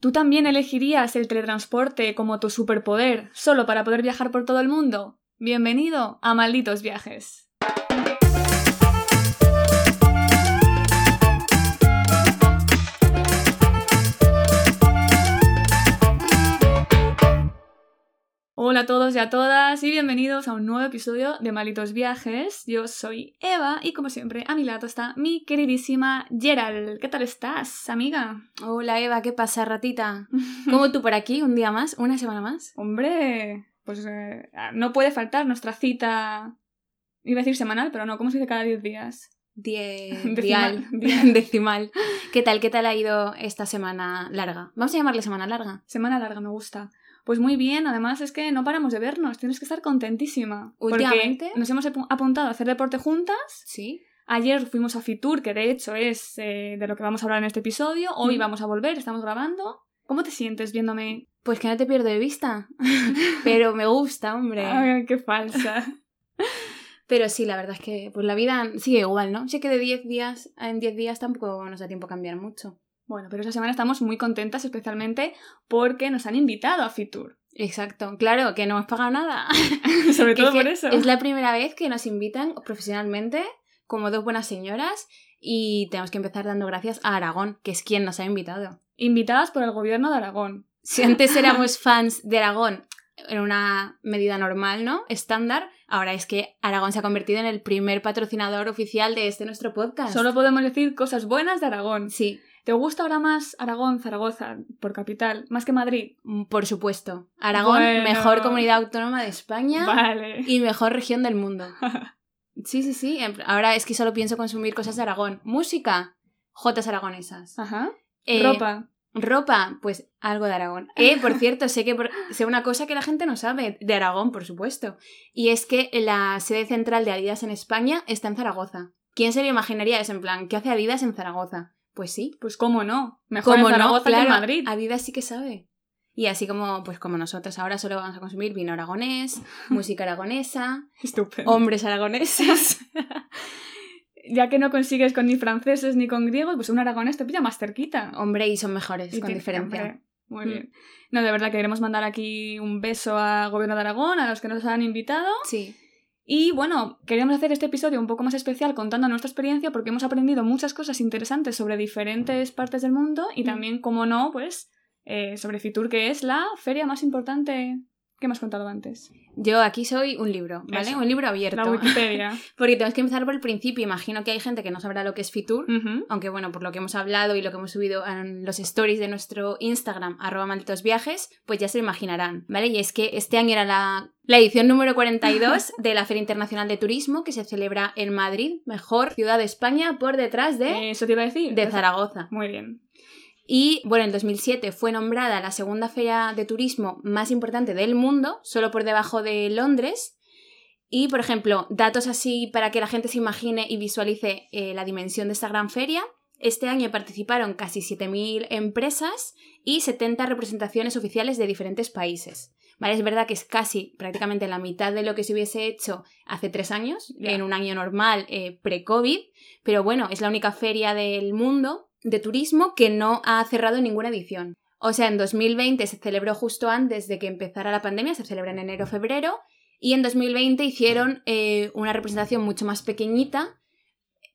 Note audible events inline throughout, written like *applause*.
¿Tú también elegirías el teletransporte como tu superpoder solo para poder viajar por todo el mundo? Bienvenido a Malditos Viajes. Hola a todos y a todas y bienvenidos a un nuevo episodio de Malitos Viajes. Yo soy Eva y como siempre a mi lado está mi queridísima Gerald. ¿Qué tal estás, amiga? Hola Eva, ¿qué pasa, ratita? *laughs* ¿Cómo tú por aquí? ¿Un día más? ¿Una semana más? Hombre, pues eh, no puede faltar nuestra cita, iba a decir semanal, pero no, ¿cómo se dice cada 10 días? Die *laughs* Decimal. *laughs* dial, decimal. ¿Qué tal? ¿Qué tal ha ido esta semana larga? Vamos a llamarle semana larga. Semana larga, me gusta. Pues muy bien, además es que no paramos de vernos, tienes que estar contentísima. Últimamente- nos hemos apu- apuntado a hacer deporte juntas. Sí. Ayer fuimos a Fitur, que de hecho es eh, de lo que vamos a hablar en este episodio. Hoy Mm. vamos a volver, estamos grabando. ¿Cómo te sientes viéndome? Pues que no te pierdo de vista. *laughs* Pero me gusta, hombre. Ay, qué falsa. *laughs* Pero sí, la verdad es que pues la vida sigue igual, ¿no? Sé que de 10 días en 10 días tampoco nos da tiempo a cambiar mucho. Bueno, pero esta semana estamos muy contentas, especialmente porque nos han invitado a Fitur. Exacto. Claro, que no hemos pagado nada. *laughs* Sobre *laughs* todo por eso. Es la primera vez que nos invitan profesionalmente como dos buenas señoras y tenemos que empezar dando gracias a Aragón, que es quien nos ha invitado. Invitadas por el gobierno de Aragón. Si antes *laughs* éramos fans de Aragón en una medida normal, ¿no? Estándar, ahora es que Aragón se ha convertido en el primer patrocinador oficial de este nuestro podcast. Solo podemos decir cosas buenas de Aragón. Sí, ¿Te gusta ahora más Aragón, Zaragoza, por capital, más que Madrid? mm, por supuesto. Aragón, Bueno. mejor comunidad autónoma de España Vale. y mejor región del mundo. *laughs* Sí, sí, sí. Ahora es que solo pienso consumir cosas de Aragón. Música, jotas aragonesas. Ajá. Eh, Ropa. Ropa, pues algo de Aragón. Eh, por cierto, sé que por- sé una cosa que la gente no sabe, de Aragón, por supuesto. Y es que la sede central de Adidas en España está en Zaragoza. ¿Quién se lo imaginaría eso? En plan, ¿qué hace Adidas en Zaragoza? Pues sí. Pues cómo no. Mejor en Zaragoza no, claro, que en Madrid. Adidas sí que sabe. Y así como, pues como nosotros ahora solo vamos a consumir vino aragonés, *laughs* música aragonesa, Estupendo. hombres aragoneses. *laughs* Ya que no consigues con ni franceses ni con griegos, pues un aragonés te pilla más cerquita. Hombre, y son mejores, Y con diferencia. hombre, Muy Mm. bien. No, de verdad, que queremos mandar aquí un beso al Gobierno de Aragón, a los que nos han invitado. Sí. Y bueno, queríamos hacer este episodio un poco más especial contando nuestra experiencia porque hemos aprendido muchas cosas interesantes sobre diferentes partes del mundo y Mm. también, como no, pues eh, sobre Fitur, que es la feria más importante que hemos contado antes. Yo aquí soy un libro, ¿vale? Eso. Un libro abierto. La Wikipedia. *laughs* Porque tenemos que empezar por el principio. Imagino que hay gente que no sabrá lo que es Fitur. Aunque bueno, por lo que hemos hablado y lo que hemos subido en los stories de nuestro Instagram, arroba malditos viajes, pues ya se lo imaginarán, ¿vale? Y es que este año era la, la edición número 42 *laughs* de la Feria Internacional de Turismo que se celebra en Madrid, mejor ciudad de España por detrás de, Eso te iba a decir. de Zaragoza. Muy bien. Y bueno, en 2007 fue nombrada la segunda feria de turismo más importante del mundo, solo por debajo de Londres. Y, por ejemplo, datos así para que la gente se imagine y visualice eh, la dimensión de esta gran feria. Este año participaron casi 7.000 empresas y 70 representaciones oficiales de diferentes países. ¿Vale? Es verdad que es casi prácticamente la mitad de lo que se hubiese hecho hace tres años, en un año normal, eh, pre-COVID, pero bueno, es la única feria del mundo de turismo que no ha cerrado ninguna edición. O sea, en 2020 se celebró justo antes de que empezara la pandemia, se celebra en enero-febrero, y en 2020 hicieron eh, una representación mucho más pequeñita,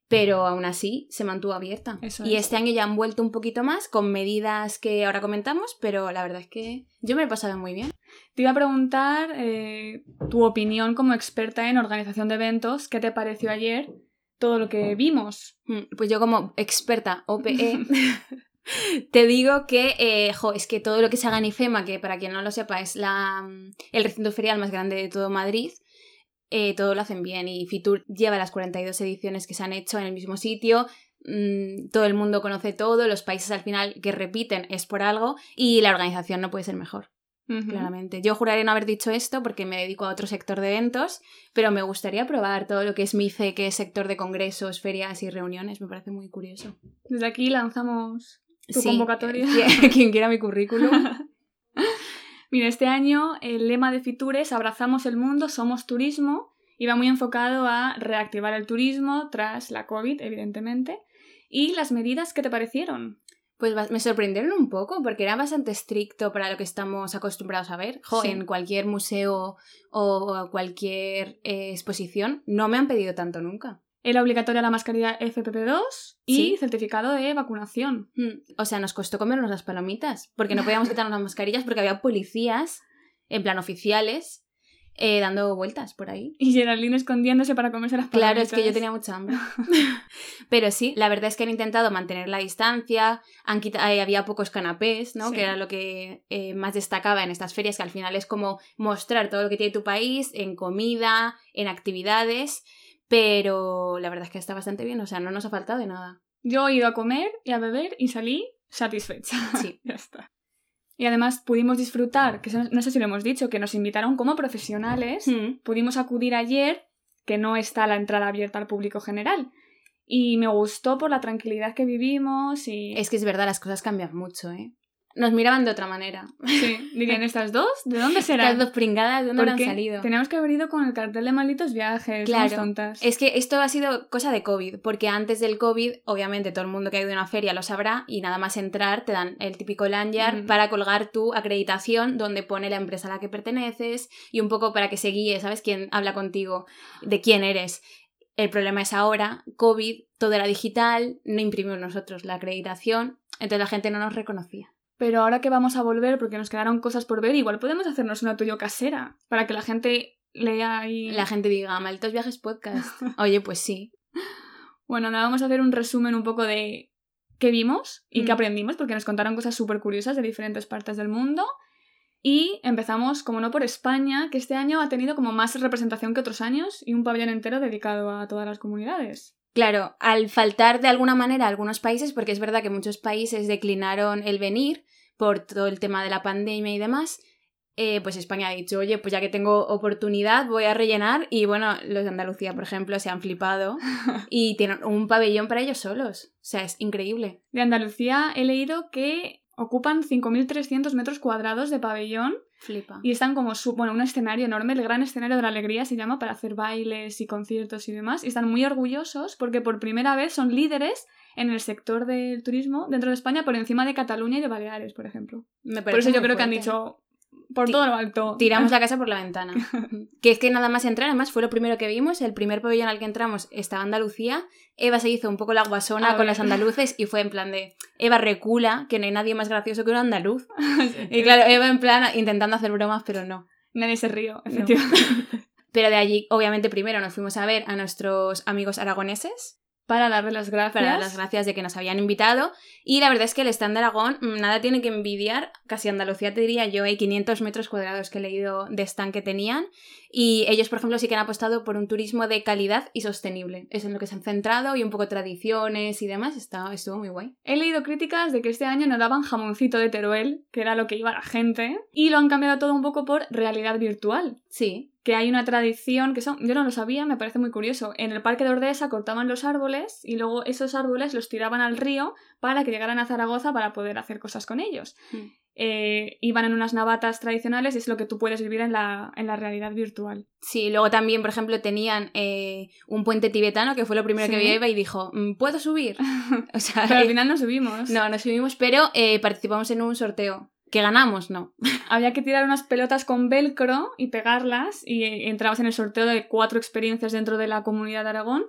pero aún así se mantuvo abierta. Eso y es. este año ya han vuelto un poquito más, con medidas que ahora comentamos, pero la verdad es que yo me he pasado muy bien. Te iba a preguntar eh, tu opinión como experta en organización de eventos. ¿Qué te pareció ayer todo lo que vimos? Mm, Pues yo como experta OPE *laughs* te digo que, eh, jo, es que todo lo que se haga en IFEMA, que para quien no lo sepa es la, mm, el recinto ferial más grande de todo Madrid, eh, todo lo hacen bien y Fitur lleva las 42 ediciones que se han hecho en el mismo sitio, mm, todo el mundo conoce todo, los países al final que repiten es por algo y la organización no puede ser mejor. Claramente. Yo juraría no haber dicho esto porque me dedico a otro sector de eventos, pero me gustaría probar todo lo que es MICE, que es sector de congresos, ferias y reuniones. Me parece muy curioso. Desde aquí lanzamos tu Sí, convocatoria. *laughs* quien- quiera mi currículum. *laughs* Mira, este año el lema de Fitur es Abrazamos el mundo, somos turismo va muy enfocado a reactivar el turismo tras la COVID, evidentemente. ¿Y las medidas qué te parecieron? Pues me sorprendieron un poco porque era bastante estricto para lo que estamos acostumbrados a ver. Jo, Sí. En cualquier museo o cualquier eh, exposición no me han pedido tanto nunca. Era obligatoria la mascarilla FPP2 y Sí. certificado de vacunación. Mm, O sea, nos costó comernos las palomitas porque no podíamos *laughs* quitarnos las mascarillas porque había policías, en plan oficiales, eh, dando vueltas por ahí. Y Geraldine escondiéndose para comerse las Claro, es que yo palomitas. tenía mucha hambre. *laughs* *laughs* Pero sí, la verdad es que han intentado mantener la distancia, han quita- eh, había pocos canapés, ¿no? Sí. Que era lo que eh, más destacaba en estas ferias, que al final es como mostrar todo lo que tiene tu país en comida, en actividades, pero la verdad es que está bastante bien, o sea, no nos ha faltado de nada. Yo he ido a comer y a beber y salí satisfecha. Sí. *laughs* ya está. Y además pudimos disfrutar, que no sé si lo hemos dicho, que nos invitaron como profesionales. Mm. Pudimos acudir ayer, que no está la entrada abierta al público general. Y me gustó por la tranquilidad que vivimos y... Es que es verdad, las cosas cambian mucho, ¿eh? Nos miraban de otra manera. Sí, dirían, *laughs* ¿estas dos? ¿De dónde serán? Estas dos pringadas, ¿de dónde habrán Porque salido? Tenemos que haber ido con el cartel de malditos viajes, Claro. tontas. Es que esto ha sido cosa de COVID, porque antes del COVID, obviamente todo el mundo que ha ido a una feria lo sabrá y nada más entrar te dan el típico lanyard Ujú. para colgar tu acreditación donde pone la empresa a la que perteneces y un poco para que se guíe, ¿sabes? Quién habla contigo, de quién eres. El problema es ahora, COVID, todo era digital, no imprimimos nosotros la acreditación, entonces la gente no nos reconocía. Pero ahora que vamos a volver, porque nos quedaron cosas por ver, igual podemos hacernos una tuyo casera, para que la gente lea y... La gente diga, malditos viajes podcast. *laughs* Oye, pues sí. Bueno, nada, vamos a hacer un resumen un poco de qué vimos y qué Mm. aprendimos, porque nos contaron cosas súper curiosas de diferentes partes del mundo. Y empezamos, como no, por España, que este año ha tenido como más representación que otros años y un pabellón entero dedicado a todas las comunidades. Claro, al faltar de alguna manera algunos países, porque es verdad que muchos países declinaron el venir por todo el tema de la pandemia y demás, eh, pues España ha dicho, oye, pues ya que tengo oportunidad voy a rellenar y bueno, los de Andalucía, por ejemplo, se han flipado *laughs* y tienen un pabellón para ellos solos. O sea, es increíble. De Andalucía he leído que ocupan 5.300 metros cuadrados de pabellón Flipa. y están como, su bueno, un escenario enorme, el Gran Escenario de la Alegría se llama, para hacer bailes y conciertos y demás. Y están muy orgullosos porque por primera vez son líderes en el sector del turismo dentro de España por encima de Cataluña y de Baleares, por ejemplo. Me Por eso yo creo que han dicho, por todo lo alto. Tiramos la *laughs* casa por la ventana. que es que nada más entrar, además fue lo primero que vimos, el primer pabellón al que entramos estaba Andalucía, Eva se hizo un poco la guasona A con ver. las andaluces y fue en plan de, Eva recula, que no hay nadie más gracioso que un andaluz. *laughs* Y claro, Eva en plan intentando hacer bromas, pero no. Nadie se río, efectivamente. *laughs* Pero de allí, obviamente, primero nos fuimos a ver a nuestros amigos aragoneses Para darle las gracias. para dar las gracias de que nos habían invitado. Y la verdad es que el stand de Aragón mm, nada tiene que envidiar, casi Andalucía te diría yo, hay 500 metros cuadrados que he leído de stand que tenían. Y ellos, por ejemplo, sí que han apostado por un turismo de calidad y sostenible. Es en lo que se han centrado y un poco tradiciones y demás. Está, estuvo muy guay. He leído críticas de que este año no daban jamoncito de Teruel, que era lo que iba la gente, y lo han cambiado todo un poco por realidad virtual. Sí. Que hay una tradición que son, yo no lo sabía, me parece muy curioso. En el parque de Ordesa cortaban los árboles y luego esos árboles los tiraban al río para que llegaran a Zaragoza para poder hacer cosas con ellos. Mm. Eh, iban en unas navatas tradicionales y es lo que tú puedes vivir en la, en la realidad virtual. Sí, luego también, por ejemplo, tenían eh, un puente tibetano, que fue lo primero que vio Eva y dijo, "Mm, ¿puedo subir? *laughs* O sea, Pero al eh, final no subimos. no, no subimos, pero eh, participamos en un sorteo. ¿Que ganamos? No. *laughs* Había que tirar unas pelotas con velcro y pegarlas y entrabas en el sorteo de cuatro experiencias dentro de la comunidad de Aragón,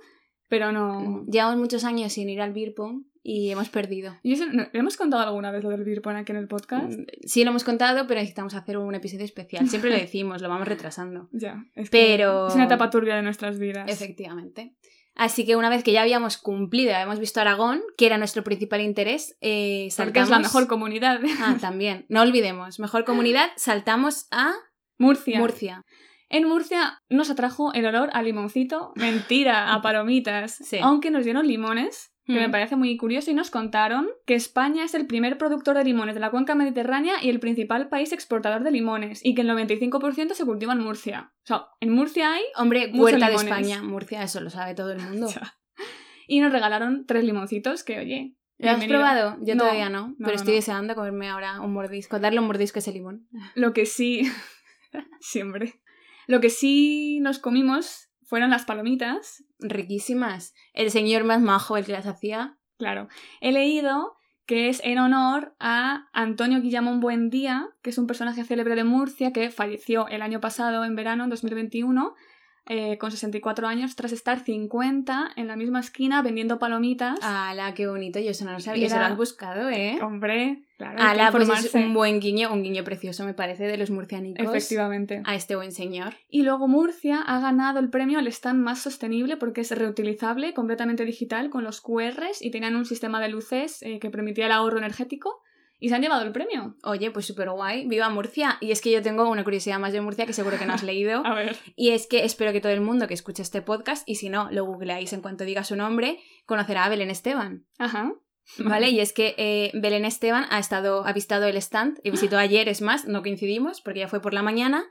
pero no... Llevamos muchos años sin ir al beer pong y hemos perdido. ¿Y eso, no- ¿le ¿Hemos contado alguna vez lo del beer pong aquí en el podcast? Mm, Sí lo hemos contado, pero necesitamos hacer un episodio especial. Siempre lo *laughs* decimos, lo vamos retrasando. Ya, es que Pero- es una etapa turbia de nuestras vidas. Efectivamente. Así que una vez que ya habíamos cumplido, habíamos visto Aragón, que era nuestro principal interés, eh, Porque saltamos... es la mejor comunidad. Ah, también. No olvidemos. Mejor comunidad, saltamos a Murcia. Murcia. En Murcia nos atrajo el olor a limoncito. Mentira, a *laughs* palomitas. Sí. Aunque nos dieron limones, que Mm. me parece muy curioso, y nos contaron que España es el primer productor de limones de la cuenca mediterránea y el principal país exportador de limones, y que el 95% se cultiva en Murcia. O sea, en Murcia hay, Hombre, Huerta de. España, *laughs* Murcia, eso lo sabe todo el mundo. Y nos regalaron tres limoncitos que, oye. ¿Lo has bienvenido. probado? Yo No, todavía no, no, pero no, estoy deseando comerme ahora un mordisco, darle un mordisco a ese limón. Lo que sí. *laughs* Siempre. Lo que sí nos comimos fueron las palomitas. Riquísimas. El señor más majo, el que las hacía. Claro. He leído que es en honor a Antonio Guillamón Buendía, que es un personaje célebre de Murcia que falleció el año pasado, en verano, en 2021, eh, con 64 años, tras estar 50 en la misma esquina vendiendo palomitas. ¡Hala, qué bonito! Yo eso no lo sabía. Y Eso lo era- has buscado, ¿eh? Hombre, claro. ¡Hala, pues es un buen guiño, un guiño precioso, me parece, de los murcianicos. Efectivamente. A este buen señor. Y luego Murcia ha ganado el premio al stand más sostenible porque es reutilizable, completamente digital, con los QRs y tenían un sistema de luces eh, que permitía el ahorro energético y se han llevado el premio. Oye, pues súper guay. ¡Viva Murcia! Y es que yo tengo una curiosidad más de Murcia que seguro que no has *laughs* leído. A ver. Y es que espero que todo el mundo que escuche este podcast, y si no, lo googleáis en cuanto diga su nombre, conocerá a Belén Esteban. Ajá. ¿Vale? Y es que eh, Belén Esteban ha estado, ha visitado el stand y visitó ayer, es más, no coincidimos porque ya fue por la mañana.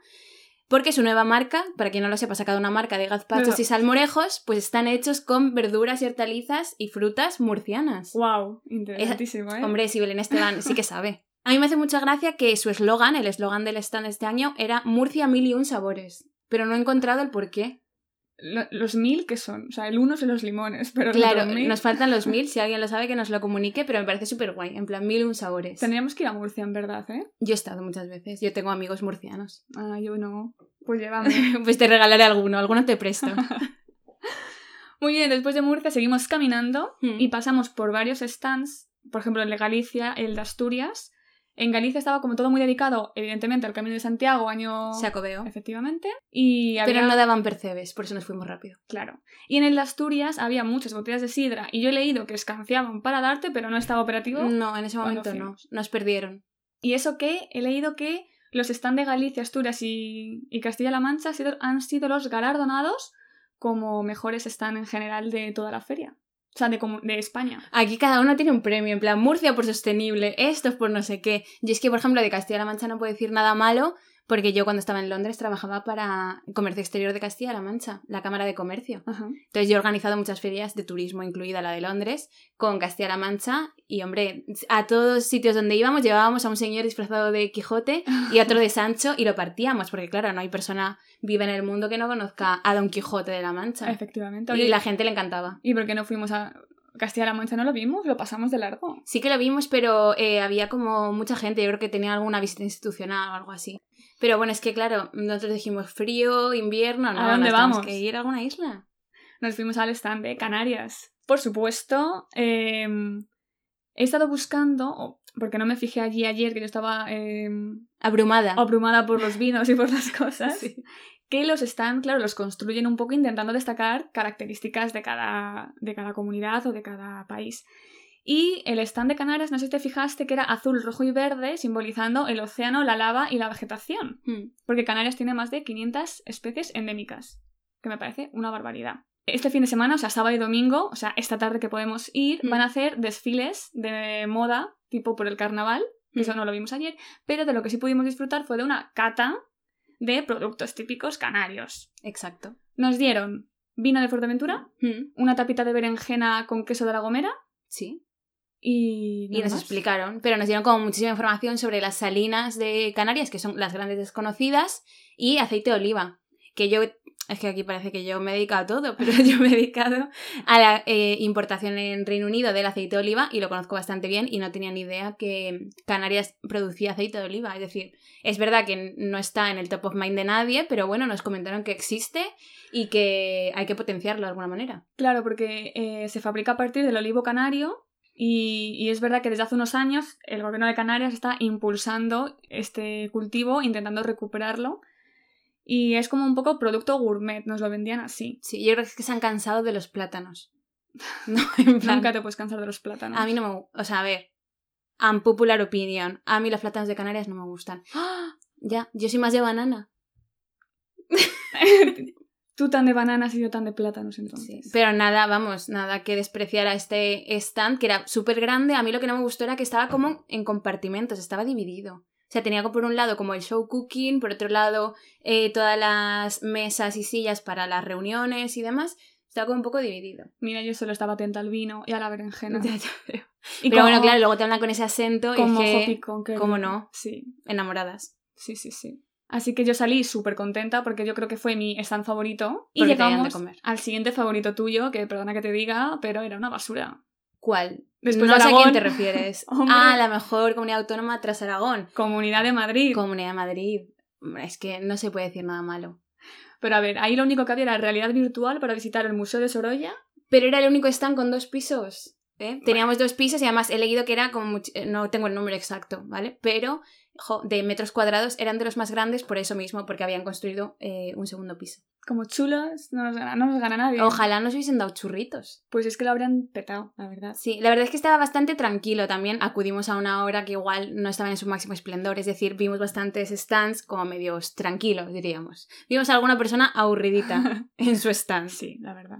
Porque su nueva marca, para quien no lo sepa, ha sacado una marca de gazpachos y salmorejos, pues están hechos con verduras y hortalizas y frutas murcianas. Wow, interesantísimo, ¿eh? Hombre, si Belén Esteban sí que sabe. A mí me hace mucha gracia que su eslogan, el eslogan del stand este año, era Murcia mil y un sabores. Pero no he encontrado el por qué. Lo- los mil que son, o sea, el uno son los limones, pero los Claro, otros mil... nos faltan los mil, si alguien lo sabe que nos lo comunique, pero me parece súper guay, en plan mil un sabores. Tendríamos que ir a Murcia, en verdad, ¿eh? Yo he estado muchas veces, yo tengo amigos murcianos. *laughs* Ah, yo no. Pues llévame. *laughs* pues te regalaré alguno, alguno te presto. *laughs* Muy bien, después de Murcia seguimos caminando Hmm. y pasamos por varios stands, por ejemplo el de Galicia, el de Asturias. En Galicia estaba como todo muy dedicado, evidentemente, al Camino de Santiago, año... Sacobeo. Efectivamente. Y había... Pero no daban percebes, por eso nos fuimos rápido. Claro. Y en el de Asturias había muchas botellas de sidra y yo he leído que escanciaban para darte, pero no estaba operativo. No, en ese momento no, nos perdieron. Y eso que he leído que los stands de Galicia, Asturias y, y Castilla-La Mancha han sido, han sido los galardonados como mejores stands en general de toda la feria. O sea, de, de España. Aquí cada uno tiene un premio, en plan Murcia por sostenible, esto es por no sé qué. Yo es que, por ejemplo, de Castilla-La Mancha no puedo decir nada malo, porque yo cuando estaba en Londres trabajaba para Comercio Exterior de Castilla-La Mancha, la Cámara de Comercio. Ajá. Entonces yo he organizado muchas ferias de turismo, incluida la de Londres, con Castilla-La Mancha. Y hombre, a todos sitios donde íbamos llevábamos a un señor disfrazado de Quijote y a otro de Sancho y lo partíamos, porque claro, no hay persona viva en el mundo que no conozca a Don Quijote de la Mancha. Efectivamente. Y la gente le encantaba. ¿Y por qué no fuimos a Castilla-La Mancha? ¿No lo vimos? Lo pasamos de largo. Sí que lo vimos, pero eh, había como mucha gente, yo creo que tenía alguna visita institucional o algo así. Pero bueno, es que claro, nosotros dijimos frío, invierno, no, ¿A dónde vamos? que ir a alguna isla. Nos fuimos al stand de Canarias. Por supuesto, eh, he estado buscando, porque no me fijé allí ayer, que yo estaba eh, Abrumada. abrumada por los vinos y por las *laughs* cosas, Sí. que los stands, claro, los construyen un poco intentando destacar características de cada, de cada comunidad o de cada país. Y el stand de Canarias, no sé si te fijaste, que era azul, rojo y verde, simbolizando el océano, la lava y la vegetación. Hmm. Porque Canarias tiene más de 500 especies endémicas, que me parece una barbaridad. Este fin de semana, o sea, sábado y domingo, o sea, esta tarde que podemos ir, Mm. van a hacer desfiles de moda, tipo por el carnaval, que eso Mm. no lo vimos ayer, pero de lo que sí pudimos disfrutar fue de una cata de productos típicos canarios. Exacto. Nos dieron vino de Fuerteventura, Hmm. una tapita de berenjena con queso de la gomera Sí. Y... Y nos más. explicaron, pero nos dieron como muchísima información sobre las salinas de Canarias, que son las grandes desconocidas, y aceite de oliva. Que yo, es que aquí parece que yo me he dedicado a todo, pero *laughs* yo me he dedicado a la eh, importación en Reino Unido del aceite de oliva y lo conozco bastante bien y no tenía ni idea que Canarias producía aceite de oliva. Es decir, es verdad que no está en el top of mind de nadie, pero bueno, nos comentaron que existe y que hay que potenciarlo de alguna manera. Claro, porque eh, se fabrica a partir del olivo canario y, y es verdad que desde hace unos años el gobierno de Canarias está impulsando este cultivo, intentando recuperarlo. Y es como un poco producto gourmet, nos lo vendían así. Sí, yo creo que es que se han cansado de los plátanos. *laughs* No, en plan, Nunca te puedes cansar de los plátanos. A mí no me gu- O sea, a ver. Unpopular opinion. A mí los plátanos de Canarias no me gustan. *gasps* Ya, yo soy más de banana. *laughs* Tú tan de bananas y yo tan de plátanos, Sí. entonces. Pero nada, vamos, nada que despreciar a este stand, que era súper grande. A mí lo que no me gustó era que estaba como en compartimentos, estaba dividido. O sea, tenía por un lado como el show cooking, por otro lado eh, todas las mesas y sillas para las reuniones y demás. Estaba como un poco dividido. Mira, yo solo estaba atenta al vino y a la berenjena. *laughs* Ya, ya veo. Y Pero como- bueno, claro, luego te hablan con ese acento y Como es ojo que picón, qué ¿cómo rico. no? Sí, enamoradas. sí, sí, sí. Así que yo salí súper contenta porque yo creo que fue mi stand favorito. Y Porque de llegamos comer. al siguiente favorito tuyo, que perdona que te diga, pero era una basura. ¿Cuál? Después no de sé a quién te refieres. *laughs* Ah, la mejor comunidad autónoma tras Aragón. Comunidad de Madrid. Comunidad de Madrid. Es que no se puede decir nada malo. Pero a ver, ahí lo único que había era realidad virtual para visitar el Museo de Sorolla. Pero era el único stand con dos pisos. ¿eh? Teníamos dos pisos y además he leído que era como... much- eh, No tengo el número exacto, ¿vale? Pero de metros cuadrados eran de los más grandes por eso mismo, porque habían construido eh, un segundo piso. Como chulos, no nos gana, no nos gana nadie. Ojalá nos hubiesen dado churritos. Pues es que lo habrían petado, la verdad. Sí, la verdad es que estaba bastante tranquilo también. Acudimos a una hora que igual no estaba en su máximo esplendor, es decir, vimos bastantes stands como medios tranquilos, diríamos. Vimos a alguna persona aburridita *laughs* en su stand. Sí, la verdad.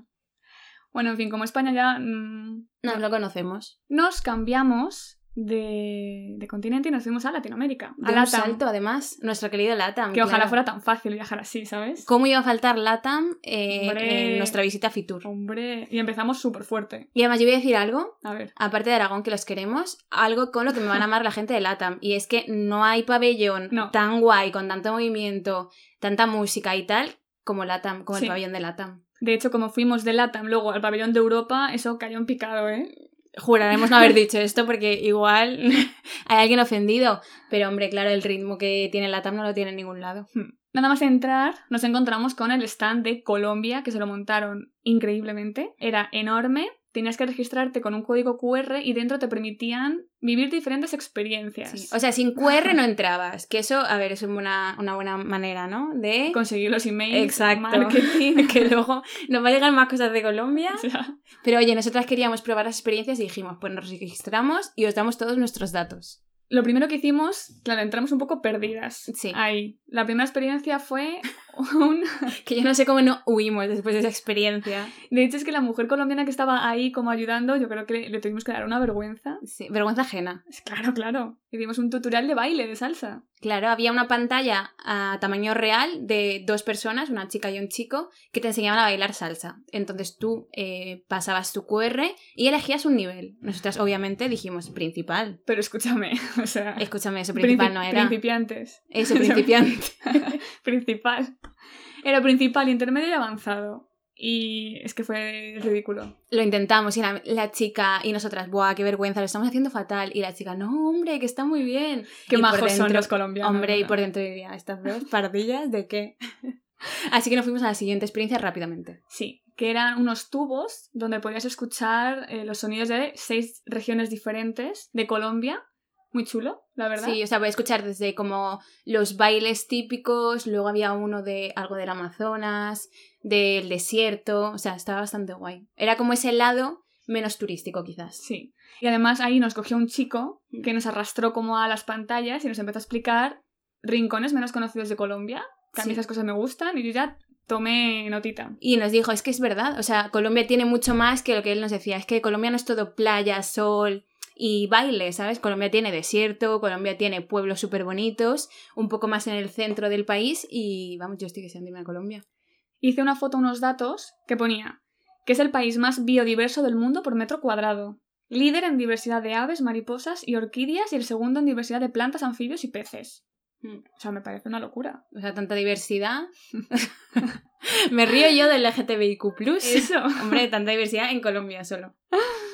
Bueno, en fin, como España ya mm, No lo conocemos. nos cambiamos de, de continente y nos fuimos a Latinoamérica. A De un LATAM. salto, además, nuestro querido Latam. Que ojalá fuera tan fácil viajar así, ¿sabes? ¿Cómo iba a faltar Latam eh, Hombre. en nuestra visita a Fitur? Hombre, y empezamos súper fuerte. Y además yo voy a decir algo, A ver. aparte de Aragón que los queremos, algo con lo que me van a amar la gente de Latam. Y es que no hay pabellón No. tan guay, con tanto movimiento, tanta música y tal, como Latam, como Sí. el pabellón de Latam. De hecho, como fuimos de LATAM luego al pabellón de Europa, eso cayó en picado, ¿eh? Juraremos no haber *laughs* dicho esto porque igual *laughs* hay alguien ofendido. Pero hombre, claro, el ritmo que tiene Latam no lo tiene en ningún lado. Nada más entrar, nos encontramos con el stand de Colombia, que se lo montaron increíblemente. Era enorme, tenías que registrarte con un código QR y dentro te permitían vivir diferentes experiencias. Sí. O sea, sin QR no entrabas. Que eso, a ver, es una, una buena manera, ¿no? De... Conseguir los emails, Exacto. marketing. *laughs* que luego nos va a llegar más cosas de Colombia. *laughs* O sea, Pero oye, nosotras queríamos probar las experiencias y dijimos, pues nos registramos y os damos todos nuestros datos. lo primero que hicimos, claro, entramos un poco perdidas. Sí. Ahí. La primera experiencia fue *laughs* Que yo no sé cómo no huimos después de esa experiencia. De hecho, es que la mujer colombiana que estaba ahí como ayudando, yo creo que le tuvimos que dar una vergüenza. Sí, vergüenza ajena. Claro, claro. Hicimos un tutorial de baile, de salsa. Claro, había una pantalla a tamaño real de dos personas, una chica y un chico, que te enseñaban a bailar salsa. Entonces tú eh, pasabas tu QR y elegías un nivel. Nosotras obviamente dijimos principal. Pero escúchame, *laughs* o sea... Escúchame, eso principal princi- no era. Principiantes. Eso *laughs* principiante. principal. Era principal, intermedio y avanzado. Y es que fue ridículo. Lo intentamos y la, la chica y nosotras, ¡buah, qué vergüenza! Lo estamos haciendo fatal. Y la chica, no, hombre, que está muy bien. Qué Y majos son los colombianos. Hombre, y por dentro diría, ¿estas dos pardillas de qué? *laughs* Así que nos fuimos a la siguiente experiencia rápidamente. Sí, que eran unos tubos donde podías escuchar eh, los sonidos de seis regiones diferentes de Colombia. Muy chulo, la verdad. Sí, o sea, voy a escuchar desde como los bailes típicos, luego había uno de algo del Amazonas, del desierto, o sea, estaba bastante guay. Era como ese lado menos turístico quizás. Sí. Y además ahí nos cogió un chico que nos arrastró como a las pantallas y nos empezó a explicar rincones menos conocidos de Colombia. Que a mí esas cosas me gustan y yo ya tomé notita. Y nos dijo, es que es verdad, o sea, Colombia tiene mucho más que lo que él nos decía, es que Colombia no es todo playa, sol y baile, ¿sabes? Colombia tiene desierto, Colombia tiene pueblos súper bonitos, un poco más en el centro del país y vamos, yo estoy deseando irme a Colombia. Hice una foto, unos datos, que ponía que es el país más biodiverso del mundo por metro cuadrado. Líder en diversidad de aves, mariposas y orquídeas y el segundo en diversidad de plantas, anfibios y peces. Mm. O sea, me parece una locura. O sea, tanta diversidad. *laughs* Me río yo del LGTBIQ+. Eso. Hombre, tanta diversidad en Colombia solo. *laughs*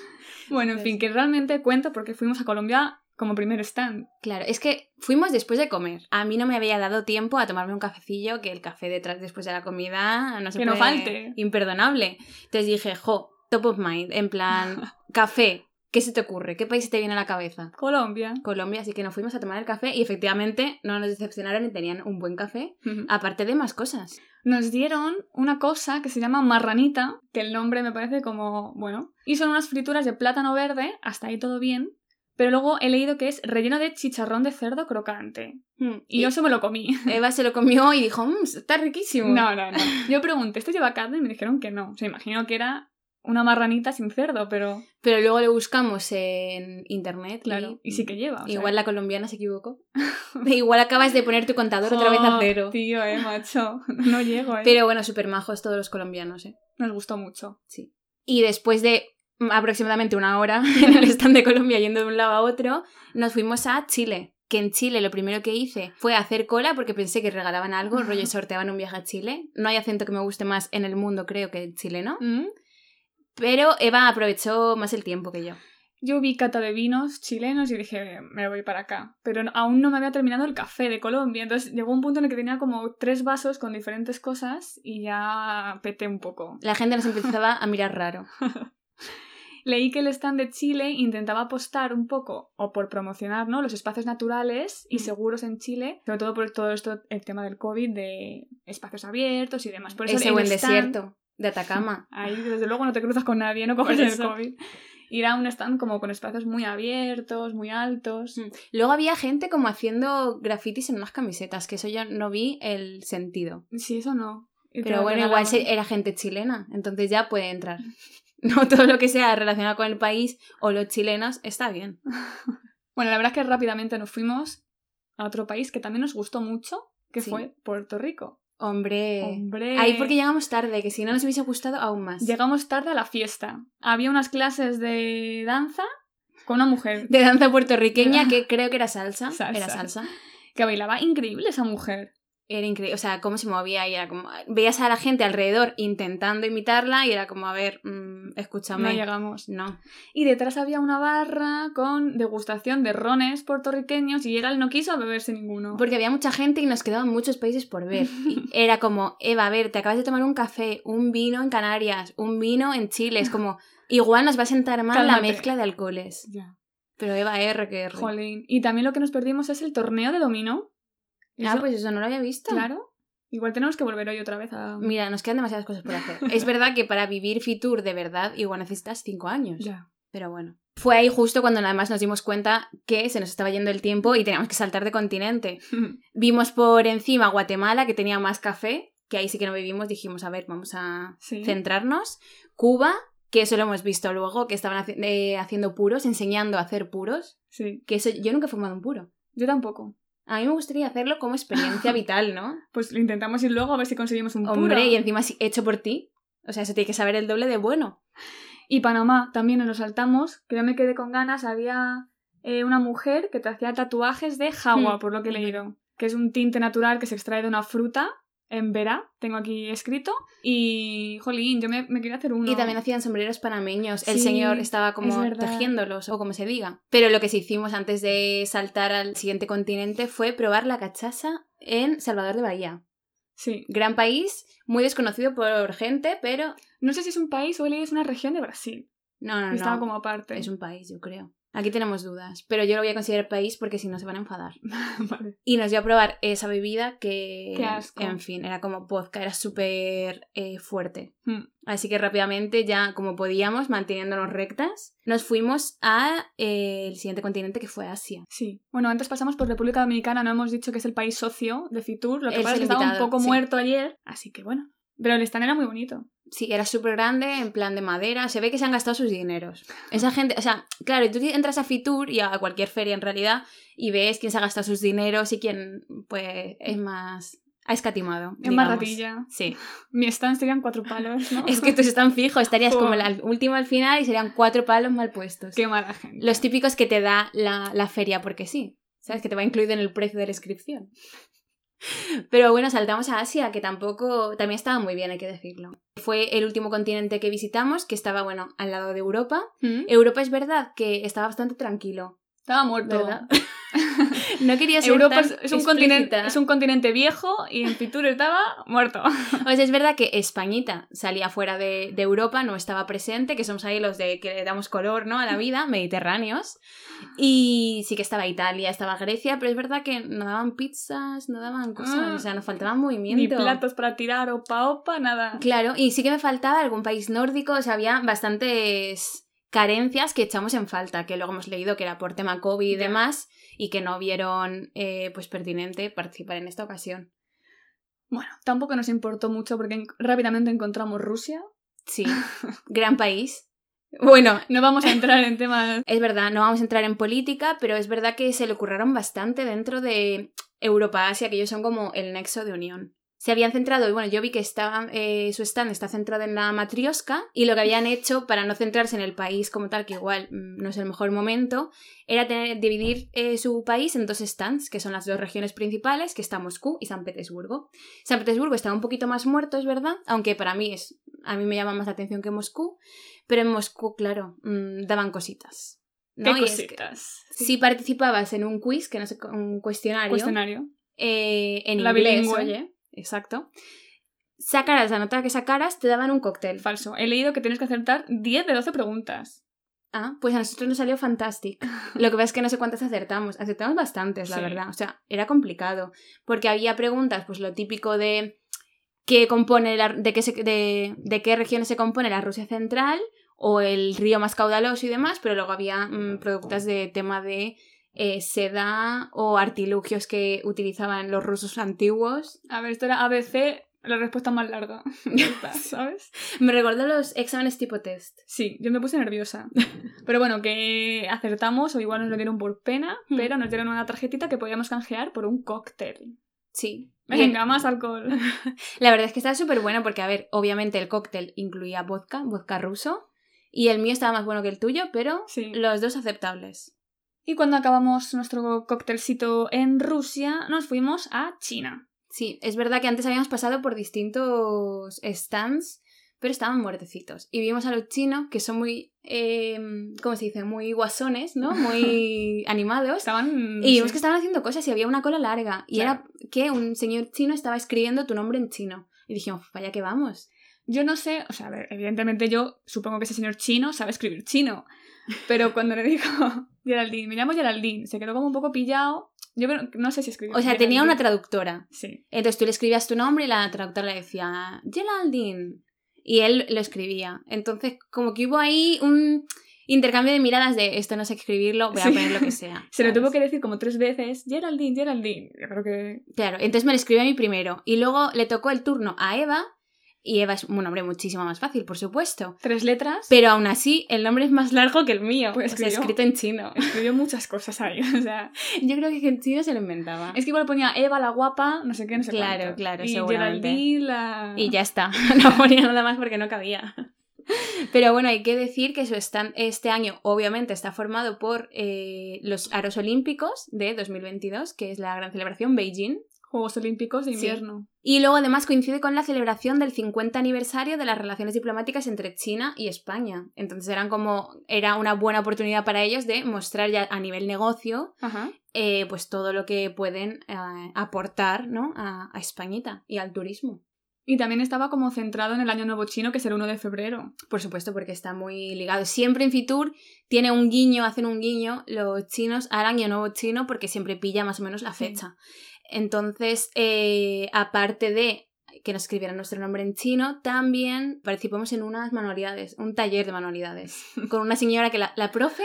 Bueno, en fin, que realmente cuento porque fuimos a Colombia como primer stand. Claro, es que fuimos después de comer. A mí no me había dado tiempo a tomarme un cafecillo, que el café detrás después de la comida no se Que no puede- falte. Imperdonable. Entonces dije, jo, top of mind, en plan, *laughs* café, ¿qué se te ocurre? ¿Qué país te viene a la cabeza? Colombia. Colombia, así que nos fuimos a tomar el café y efectivamente no nos decepcionaron y tenían un buen café, aparte de más cosas. Nos dieron una cosa que se llama marranita, que el nombre me parece como, bueno, y son unas frituras de plátano verde, hasta ahí todo bien, pero luego he leído que es relleno de chicharrón de cerdo crocante. Y yo eso me lo comí. *laughs* Eva se lo comió y dijo, "Mm, está riquísimo. No, no, no. Yo pregunté, ¿esto lleva carne? Y me dijeron que no. O sea, imagino que era una marranita sin cerdo, pero Pero luego lo buscamos en internet. claro, y, sí que lleva. o sea. Igual la colombiana se equivocó. *laughs* Igual acabas de poner tu contador otra vez a cero. Tío, eh, macho. *laughs* No llego, eh. Pero bueno, súper majos todos los colombianos, ¿eh? Nos gustó mucho. Sí. Y después de aproximadamente una hora *laughs* en el stand de Colombia yendo de un lado a otro, nos fuimos a Chile. Que en Chile lo primero que hice fue hacer cola porque pensé que regalaban algo, rollo sorteaban un viaje a Chile. No hay acento que me guste más en el mundo, creo, que el chileno. ¿Mm? Pero Eva aprovechó más el tiempo que yo. yo vi cata de vinos chilenos y dije, me voy para acá. Pero aún no me había terminado el café de Colombia. Entonces llegó un punto en el que tenía como tres vasos con diferentes cosas y ya peté un poco. La gente nos empezaba a mirar raro. *laughs* Leí que el stand de Chile intentaba apostar un poco, o por promocionar, ¿no? Los espacios naturales y Mm. seguros en Chile, sobre todo por todo esto, el tema del COVID, de espacios abiertos y demás. Por eso Ese el buen stand- desierto de Atacama. *laughs* Ahí, desde luego, no te cruzas con nadie, no coges el. COVID. Ir a un stand como con espacios muy abiertos, muy altos. Mm. Luego había gente como haciendo grafitis en unas camisetas, que eso yo no vi el sentido. Sí, eso no. Y Pero bueno, igual era gente chilena, entonces ya puede entrar. *laughs* No todo lo que sea relacionado con el país o los chilenos está bien. *laughs* Bueno, la verdad es que rápidamente nos fuimos a otro país que también nos gustó mucho, que Sí. fue Puerto Rico. Hombre. Hombre. Ahí porque llegamos tarde, que si no nos hubiese gustado aún más. Llegamos tarde a la fiesta. Había unas clases de danza con una mujer De danza puertorriqueña, *laughs* que creo que era salsa. Salsa. Era salsa. que bailaba increíble esa mujer. Era increíble, o sea, cómo se movía y era como... Veías a la gente alrededor intentando imitarla y era como, a ver, mm, escúchame. No llegamos. No. Y detrás había una barra con degustación de rones puertorriqueños y Gerald no quiso beberse ninguno. Porque había mucha gente y nos quedaban muchos países por ver. *laughs* Y era como, Eva, a ver, te acabas de tomar un café, un vino en Canarias, un vino en Chile. Es como, *laughs* igual nos va a sentar mal la Cálmate. mezcla de alcoholes. Ya. Pero Eva, R que R. Jolín. Y también lo que nos perdimos es el torneo de dominó. Ah, pues eso no lo había visto. Claro. Igual tenemos que volver hoy otra vez a... Mira, nos quedan demasiadas cosas por hacer. *laughs* es verdad que para vivir Fitur de verdad igual necesitas cinco años. Ya. Pero bueno. Fue ahí justo cuando además nos dimos cuenta que se nos estaba yendo el tiempo y teníamos que saltar de continente. *laughs* Vimos por encima Guatemala, que tenía más café, que ahí sí que no vivimos, dijimos, a ver, vamos a sí. centrarnos. Cuba, que eso lo hemos visto luego, que estaban haci- eh, haciendo puros, enseñando a hacer puros, Sí. que eso yo nunca he fumado un puro. Yo tampoco. A mí me gustaría hacerlo como experiencia *laughs* vital, ¿no? Pues lo intentamos ir luego a ver si conseguimos un Hombre, puro. y encima hecho por ti. O sea, eso tiene que saber el doble de bueno. Y Panamá también nos lo saltamos, que yo me quedé con ganas. Había eh, una mujer que te hacía tatuajes de jagua, Mm. por lo que he leído, que es un tinte natural que se extrae de una fruta en Vera, tengo aquí escrito. Y, jolín, yo me, me quería hacer uno. Y también hacían sombreros panameños. El Sí, señor estaba como es tejiéndolos, o como se diga. Pero lo que sí hicimos antes de saltar al siguiente continente fue probar la cachaza en Salvador de Bahía. Sí. Gran país, muy desconocido por gente, pero... No sé si es un país o es una región de Brasil. No, no, no. Estaba como aparte. Es un país, yo creo. Aquí tenemos dudas, pero yo lo voy a considerar país porque si no se van a enfadar. *laughs* vale. Y nos dio a probar esa bebida que, Qué asco. en fin, era como vodka, era súper eh, fuerte. Hmm. Así que rápidamente, ya como podíamos, manteniéndonos rectas, nos fuimos a eh, el siguiente continente que fue Asia. Sí. Bueno, antes pasamos por República Dominicana, no hemos dicho que es el país socio de Fitur, lo que pasa es que estaba un poco sí. muerto ayer, así que bueno. Pero el stand era muy bonito. Sí, era súper grande, en plan de madera. Se ve que se han gastado sus dineros. Esa gente, o sea, claro, tú entras a Fitur y a cualquier feria en realidad y ves quién se ha gastado sus dineros y quién, pues, es más. ha escatimado. Es más ratilla. Sí. Mi stand serían cuatro palos, ¿no? Es que tú están fijo, estarías como Joder. el al- último al final y serían cuatro palos mal puestos. Qué mala gente. Los típicos que te da la, la feria porque sí. ¿Sabes? Que te va incluido en el precio de la inscripción. Pero bueno, saltamos a Asia, que tampoco. también estaba muy bien, hay que decirlo. Fue el último continente que visitamos, que estaba, bueno, al lado de Europa. ¿Mm? Europa es verdad que estaba bastante tranquilo, Estaba muerto. ¿verdad? *laughs* no quería ser Europa tan es, es un continente, es un continente viejo y en Fitur estaba muerto. O sea, es verdad que Españita salía fuera de, de Europa, no estaba presente, que somos ahí los de que le damos color ¿no? a la vida, mediterráneos. Y sí que estaba Italia, estaba Grecia, pero es verdad que no daban pizzas, no daban cosas, Ah. o sea, nos faltaba Ni movimiento. platos para tirar, opa opa, nada. Claro, y sí que me faltaba algún país nórdico, o sea, había bastantes carencias que echamos en falta, que luego hemos leído que era por tema COVID y Ya. demás, y que no vieron eh, pues pertinente participar en esta ocasión. Bueno, tampoco nos importó mucho porque en- rápidamente encontramos Rusia. Sí, gran país. *laughs* Bueno, *laughs* No vamos a entrar en temas... Es verdad, no vamos a entrar en política, pero es verdad que se le ocurrieron bastante dentro de Europa-Asia, que ellos son como el nexo de unión. Se habían centrado, y bueno, yo vi que estaba, eh, su stand está centrado en la matriosca, y lo que habían hecho para no centrarse en el país como tal, que igual mm, no es el mejor momento, era tener, dividir eh, su país en dos stands, que son las dos regiones principales, que está Moscú y San Petersburgo. San Petersburgo está un poquito más muerto, es verdad, aunque para mí es, a mí me llama más la atención que Moscú, pero en Moscú, claro, mm, daban cositas. ¿no? Qué Y es que cositas. si participabas en un quiz, que no sé, un cuestionario, Cuestionario. eh, en La inglés, bilingüe. oye, exacto, sacaras la nota que sacaras, te daban un cóctel. Falso. He leído que tienes que acertar 10 de 12 preguntas. Ah, pues a nosotros nos salió fantástico. *laughs* Lo que pasa es que no sé cuántas acertamos. Acertamos bastantes, la Sí. verdad. O sea, era complicado. Porque había preguntas, pues lo típico de qué compone la, de, qué se- de, de qué regiones se compone la Rusia central o el río más caudaloso y demás, pero luego había mm, preguntas de tema de eh, seda o artilugios que utilizaban los rusos antiguos. A ver, esto era ABC, la respuesta más larga. *laughs* *laughs* ¿Sabes? Me recuerdo los exámenes tipo test. Sí, yo me puse nerviosa. *laughs* Pero bueno, que acertamos o igual nos lo dieron por pena, Hmm. pero nos dieron una tarjetita que podíamos canjear por un cóctel. Sí. Venga, más alcohol. La verdad es que estaba súper bueno porque, a ver, obviamente el cóctel incluía vodka, vodka ruso, y el mío estaba más bueno que el tuyo, pero Sí. los dos aceptables. Y cuando acabamos nuestro cóctelcito en Rusia, nos fuimos a China. Sí, es verdad que antes habíamos pasado por distintos stands, pero estaban muertecitos. Y vimos a los chinos, que son muy, eh, ¿cómo se dice? Muy guasones, ¿no? *laughs* Muy animados. Estaban. Y vimos sí. que estaban haciendo cosas y había una cola larga. Y Claro. era que un señor chino estaba escribiendo tu nombre en chino. Y dijimos, vaya que vamos. Yo no sé, o sea, a ver, evidentemente yo supongo que ese señor chino sabe escribir chino. Pero cuando le dijo Geraldine, me llamo Geraldine, se quedó como un poco pillado. Yo creo, no sé si escribió. O sea, tenía una traductora. Sí. Entonces tú le escribías tu nombre y la traductora le decía Geraldine. Y él lo escribía. Entonces, como que hubo ahí un intercambio de miradas de esto no sé escribirlo, voy a Sí. poner lo que *laughs* sea. Se lo tuvo que decir como tres veces, Geraldine, Geraldine. Yo creo que... Claro, entonces me lo escribió a mí primero. Y luego le tocó el turno a Eva. Y Eva es un nombre muchísimo más fácil, por supuesto. Tres letras. Pero aún así, el nombre es más largo que el mío. Pues o sea, escribió. escrito en chino. *laughs* Escribió muchas cosas ahí. O sea, *laughs* Yo creo que en chino se lo inventaba. es que igual ponía Eva la guapa, no sé qué, no sé Claro, cuánto. claro, y seguramente. Geraldine la... Y ya está. *laughs* No ponía nada más porque no cabía. Pero bueno, hay que decir que su stand este año obviamente está formado por eh, los Aros Olímpicos de 2022, que es la gran celebración Beijing. Juegos Olímpicos de Sí. invierno. Y luego además coincide con la celebración del 50 aniversario de las relaciones diplomáticas entre China y España. Entonces eran como, era una buena oportunidad para ellos de mostrar ya a nivel negocio eh, pues todo lo que pueden eh, aportar ¿no? a, a Españita y al turismo. Y también estaba como centrado en el Año Nuevo Chino, que es el 1 de febrero. Por supuesto, porque está muy ligado. Siempre en Fitur tiene un guiño, hacen un guiño los chinos al año nuevo chino porque siempre pilla más o menos la Sí. Entonces, eh, aparte de que nos escribieran nuestro nombre en chino, también participamos en unas manualidades, un taller de manualidades, *laughs* con una señora que la, la profe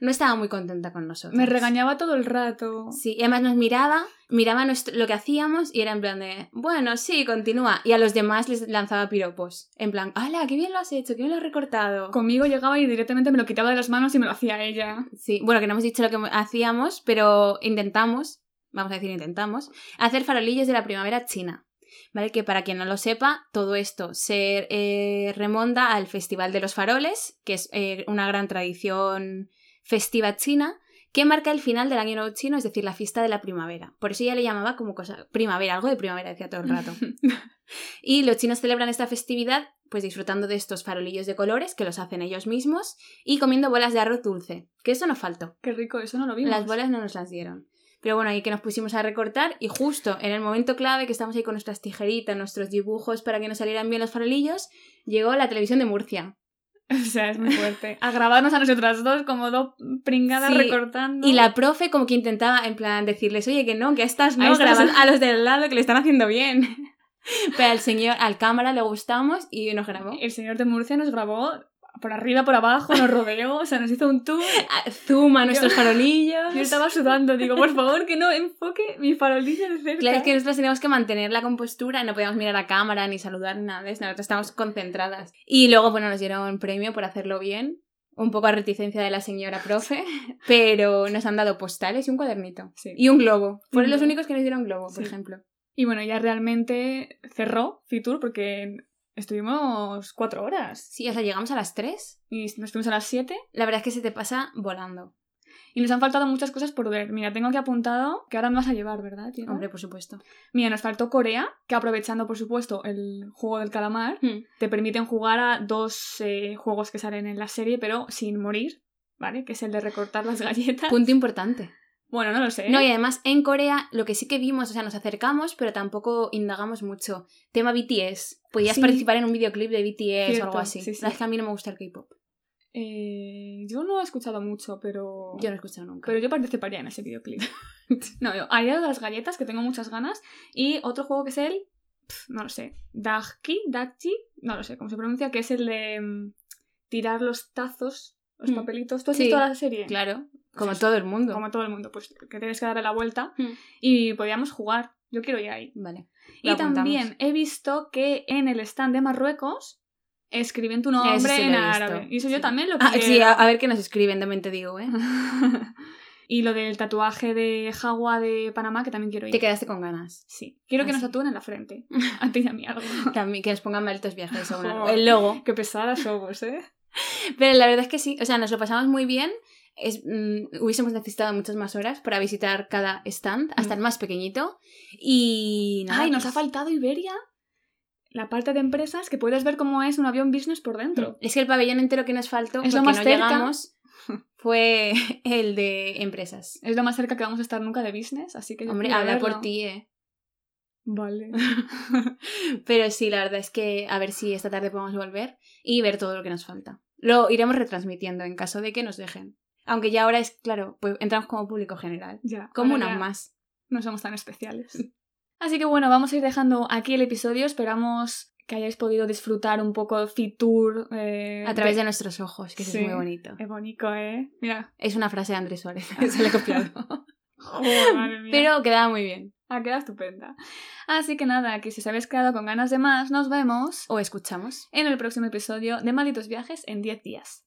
no estaba muy contenta con nosotros. Me regañaba todo el rato. Sí, y además nos miraba, miraba nuestro- lo que hacíamos y era en plan de, bueno, sí, continúa. Y a los demás les lanzaba piropos. En plan, ¡hala, qué bien lo has hecho, qué bien lo has recortado! Conmigo llegaba y directamente me lo quitaba de las manos y me lo hacía ella. Sí, bueno, que no hemos dicho lo que hacíamos, pero intentamos, vamos a decir intentamos, hacer farolillos de la primavera china. ¿Vale? Que para quien no lo sepa, todo esto se eh, remonta al Festival de los Faroles, que es eh, una gran tradición festiva china, que marca el final del año nuevo chino, es decir, la fiesta de la primavera. Por eso ella le llamaba como cosa primavera, algo de primavera decía todo el rato. *laughs* Y los chinos celebran esta festividad pues disfrutando de estos farolillos de colores que los hacen ellos mismos y comiendo bolas de arroz dulce, que eso nos faltó. Qué rico, eso no lo vimos. Las bolas no nos las dieron. Pero bueno, ahí que nos pusimos a recortar y justo en el momento clave que estamos ahí con nuestras tijeritas, nuestros dibujos para que nos salieran bien los farolillos, llegó la televisión de Murcia. *laughs* O sea, es muy fuerte. *laughs* A grabarnos a nosotras dos como dos pringadas Sí, recortando. Y la profe como que intentaba en plan decirles, oye, que no, que a estas no, A estas- a los del lado que le están haciendo bien. *laughs* Pero al señor, al cámara le gustamos y nos grabó. El señor de Murcia nos grabó por arriba, por abajo, nos rodeó, o sea, nos hizo un tour. *laughs* Ah, Zuma nuestros farolillos. Yo estaba sudando, digo, por favor, que no enfoque mi farolillo de cerca. Claro, es que nosotros teníamos que mantener la compostura, no podíamos mirar a cámara ni saludar nada, ¿ves? Nosotros estábamos concentradas. Y luego, bueno, nos dieron premio por hacerlo bien, un poco a reticencia de la señora profe, *laughs* pero nos han dado postales y un cuadernito. Sí. Y un globo. Fueron los únicos que nos dieron globo, por Sí. ejemplo. Y bueno, ya realmente cerró Fitur porque estuvimos cuatro horas. Sí, o sea, llegamos a las 3. Y nos fuimos a las siete. La verdad es que se te pasa volando. Y nos han faltado muchas cosas por ver. Mira, tengo aquí apuntado que ahora me vas a llevar, ¿verdad? tía? Hombre, por supuesto. Mira, nos faltó Corea, que aprovechando, por supuesto, el juego del calamar, Hmm. te permiten jugar a dos eh, juegos que salen en la serie, pero sin morir. ¿vale? Que es el de recortar las *laughs* galletas. Punto importante. Bueno, no lo sé. No, y además en Corea lo que sí que vimos, o sea, nos acercamos, pero tampoco indagamos mucho. Tema BTS. Podías Sí. participar en un videoclip de BTS o algo así. sí, sí. La verdad es que a mí no me gusta el K-pop. Eh, yo no he escuchado mucho, pero... Yo no he escuchado nunca. Pero yo participaría en ese videoclip. *laughs* no, yo, hay de las galletas que tengo muchas ganas. Y otro juego que es el. pf, no lo sé. Dagki, Dagji, no lo sé cómo se pronuncia, que es el de mm, tirar los tazos, los Mm. papelitos. ¿Tú has visto la serie? Claro, como todo el mundo. Como todo el mundo, pues que tienes que darle la vuelta Mm. y podíamos jugar. Yo quiero ir ahí. Vale. Y apuntamos. también he visto que en el stand de Marruecos escriben tu nombre sí en árabe. Y eso sí. yo también lo Ah, sí, a, ver qué nos escriben, también te digo, ¿eh? *laughs* y lo del tatuaje de Jagua de Panamá, que también quiero ir. Te quedaste con ganas. Sí. Quiero que nos tatúen en la frente. *laughs* A ti y a mí algo. *laughs* También que nos pongan malditos viajes o Joder. el logo. Qué pesadas somos, ¿eh? Pero la verdad es que sí, o sea, nos lo pasamos muy bien. Es, mm, hubiésemos necesitado muchas más horas para visitar cada stand, hasta Mm. el más pequeñito. Y nada, Ay, nos ha pues- faltado Iberia. La parte de empresas que puedes ver cómo es un avión business por dentro. Es que el pabellón entero que nos faltó, Es lo más no cerca. llegamos, *laughs* fue *laughs* el de empresas. Es lo más cerca que vamos a estar nunca de business, así que Hombre, habla por ti, eh. Vale. *laughs* Pero sí, la verdad es que a ver si esta tarde podemos volver y ver todo lo que nos falta. Lo iremos retransmitiendo en caso de que nos dejen. Aunque ya ahora es, claro, pues entramos como público general. ya. Como unas más. No somos tan especiales. Así que bueno, vamos a ir dejando aquí el episodio. Esperamos que hayáis podido disfrutar un poco Fitur. Eh, A través de nuestros ojos, que Sí. es muy bonito. Es bonito, ¿eh? Mira. Es una frase de Andrés Suárez, *laughs* se le he copiado. Joder, madre mía. Pero quedaba muy bien. Ha quedado estupenda. Así que nada, que si os habéis quedado con ganas de más, nos vemos O escuchamos. en el próximo episodio de Malditos Viajes en 10 días.